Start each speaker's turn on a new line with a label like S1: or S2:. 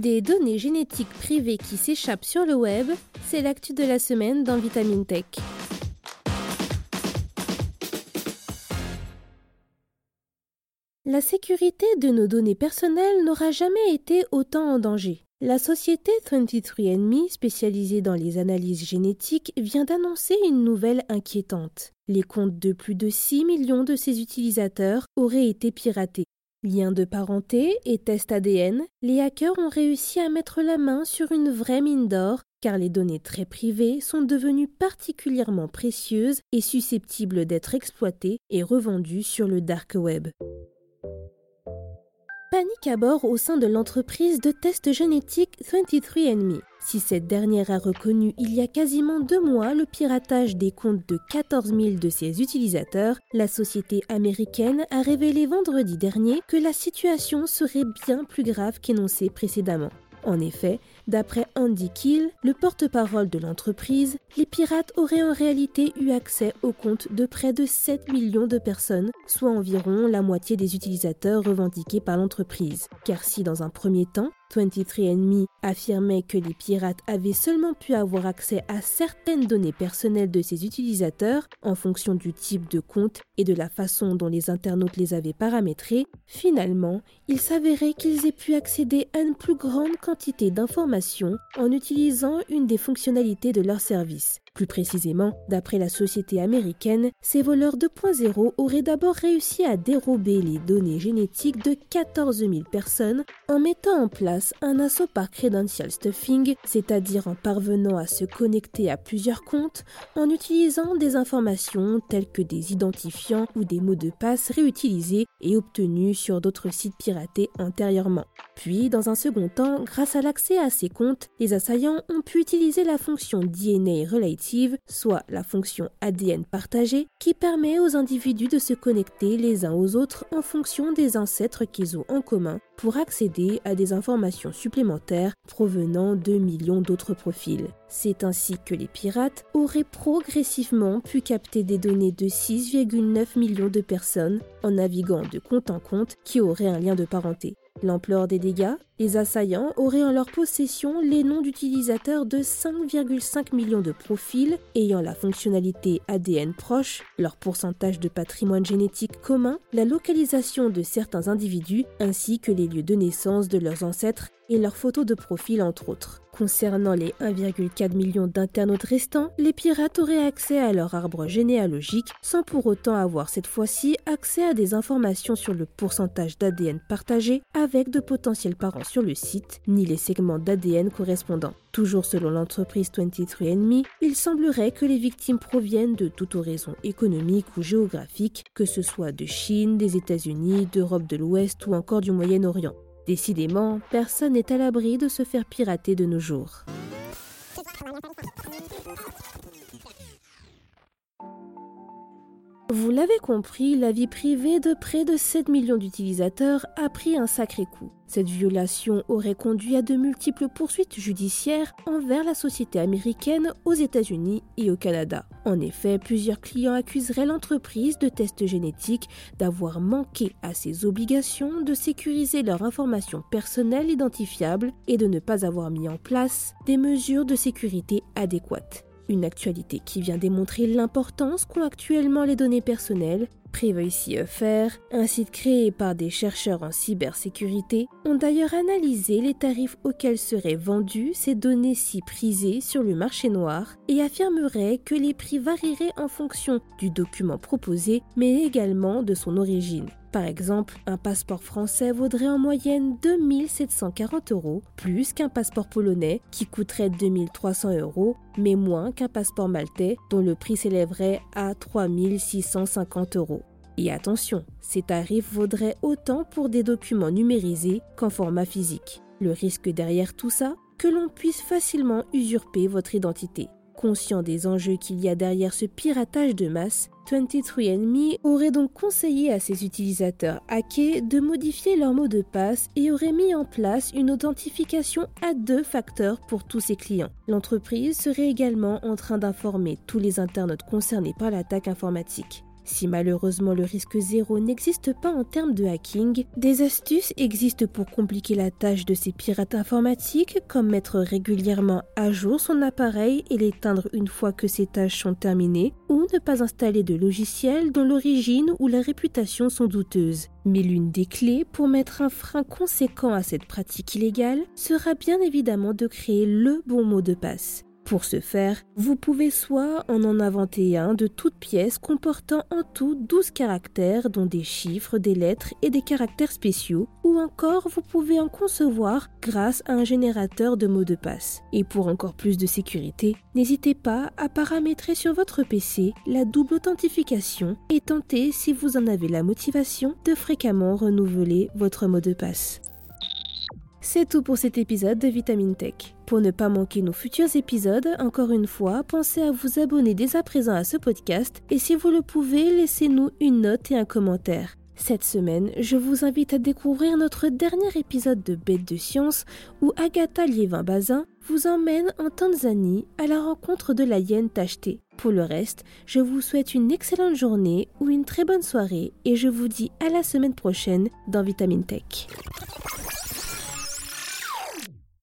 S1: Des données génétiques privées qui s'échappent sur le web, c'est l'actu de la semaine dans Vitamine Tech. La sécurité de nos données personnelles n'aura jamais été autant en danger. La société 23andMe, spécialisée dans les analyses génétiques, vient d'annoncer une nouvelle inquiétante. Les comptes de plus de 6 millions de ses utilisateurs auraient été piratés. Liens de parenté et tests ADN, les hackers ont réussi à mettre la main sur une vraie mine d'or car les données très privées sont devenues particulièrement précieuses et susceptibles d'être exploitées et revendues sur le dark web. Panique à bord au sein de l'entreprise de tests génétiques 23andMe. Si cette dernière a reconnu il y a quasiment deux mois le piratage des comptes de 14 000 de ses utilisateurs, la société américaine a révélé vendredi dernier que la situation serait bien plus grave qu'énoncée précédemment. En effet, d'après Andy Kill, le porte-parole de l'entreprise, les pirates auraient en réalité eu accès aux comptes de près de 7 millions de personnes, soit environ la moitié des utilisateurs revendiqués par l'entreprise. Car si dans un premier temps, 23andMe affirmait que les pirates avaient seulement pu avoir accès à certaines données personnelles de ses utilisateurs en fonction du type de compte et de la façon dont les internautes les avaient paramétrés, finalement, il s'avérait qu'ils aient pu accéder à une plus grande quantité d'informations en utilisant une des fonctionnalités de leur service. Plus précisément, d'après la société américaine, ces voleurs 2.0 auraient d'abord réussi à dérober les données génétiques de 14 000 personnes en mettant en place un assaut par credential stuffing, c'est-à-dire en parvenant à se connecter à plusieurs comptes en utilisant des informations telles que des identifiants ou des mots de passe réutilisés et obtenus sur d'autres sites piratés antérieurement. Puis, dans un second temps, grâce à l'accès à ces comptes, les assaillants ont pu utiliser la fonction DNA soit la fonction ADN partagée, qui permet aux individus de se connecter les uns aux autres en fonction des ancêtres qu'ils ont en commun pour accéder à des informations supplémentaires provenant de millions d'autres profils. C'est ainsi que les pirates auraient progressivement pu capter des données de 6,9 millions de personnes en naviguant de compte en compte qui auraient un lien de parenté. L'ampleur des dégâts Les assaillants auraient en leur possession les noms d'utilisateurs de 5,5 millions de profils ayant la fonctionnalité ADN proche, leur pourcentage de patrimoine génétique commun, la localisation de certains individus ainsi que les lieux de naissance de leurs ancêtres et leurs photos de profil entre autres. Concernant les 1,4 million d'internautes restants, les pirates auraient accès à leur arbre généalogique sans pour autant avoir cette fois-ci accès à des informations sur le pourcentage d'ADN partagé avec de potentiels parents sur le site, ni les segments d'ADN correspondants. Toujours selon l'entreprise 23andMe, il semblerait que les victimes proviennent de toute horizon économique ou géographique, que ce soit de Chine, des États-Unis, d'Europe de l'Ouest ou encore du Moyen-Orient. Décidément, personne n'est à l'abri de se faire pirater de nos jours. Vous l'avez compris, la vie privée de près de 7 millions d'utilisateurs a pris un sacré coup. Cette violation aurait conduit à de multiples poursuites judiciaires envers la société américaine aux États-Unis et au Canada. En effet, plusieurs clients accuseraient l'entreprise de tests génétiques d'avoir manqué à ses obligations de sécuriser leurs informations personnelles identifiables et de ne pas avoir mis en place des mesures de sécurité adéquates. Une actualité qui vient démontrer l'importance qu'ont actuellement les données personnelles. Privacy.fr, un site créé par des chercheurs en cybersécurité, ont d'ailleurs analysé les tarifs auxquels seraient vendues ces données si prisées sur le marché noir et affirmeraient que les prix varieraient en fonction du document proposé mais également de son origine. Par exemple, un passeport français vaudrait en moyenne 2740 euros, plus qu'un passeport polonais qui coûterait 2300 euros, mais moins qu'un passeport maltais dont le prix s'élèverait à 3650 euros. Et attention, ces tarifs vaudraient autant pour des documents numérisés qu'en format physique. Le risque derrière tout ça Que l'on puisse facilement usurper votre identité. Conscient des enjeux qu'il y a derrière ce piratage de masse, 23andMe aurait donc conseillé à ses utilisateurs hackés de modifier leur mot de passe et aurait mis en place une authentification à deux facteurs pour tous ses clients. L'entreprise serait également en train d'informer tous les internautes concernés par l'attaque informatique. Si malheureusement le risque zéro n'existe pas en termes de hacking, des astuces existent pour compliquer la tâche de ces pirates informatiques, comme mettre régulièrement à jour son appareil et l'éteindre une fois que ses tâches sont terminées, ou ne pas installer de logiciels dont l'origine ou la réputation sont douteuses. Mais l'une des clés pour mettre un frein conséquent à cette pratique illégale sera bien évidemment de créer le bon mot de passe. Pour ce faire, vous pouvez soit en en inventer un de toutes pièces comportant en tout 12 caractères dont des chiffres, des lettres et des caractères spéciaux, ou encore vous pouvez en concevoir grâce à un générateur de mots de passe. Et pour encore plus de sécurité, n'hésitez pas à paramétrer sur votre PC la double authentification et tentez, si vous en avez la motivation, de fréquemment renouveler votre mot de passe. C'est tout pour cet épisode de Vitamine Tech. Pour ne pas manquer nos futurs épisodes, encore une fois, pensez à vous abonner dès à présent à ce podcast et si vous le pouvez, laissez-nous une note et un commentaire. Cette semaine, je vous invite à découvrir notre dernier épisode de Bête de science où Agatha Liévin-Bazin vous emmène en Tanzanie à la rencontre de la hyène tachetée. Pour le reste, je vous souhaite une excellente journée ou une très bonne soirée et je vous dis à la semaine prochaine dans Vitamine Tech.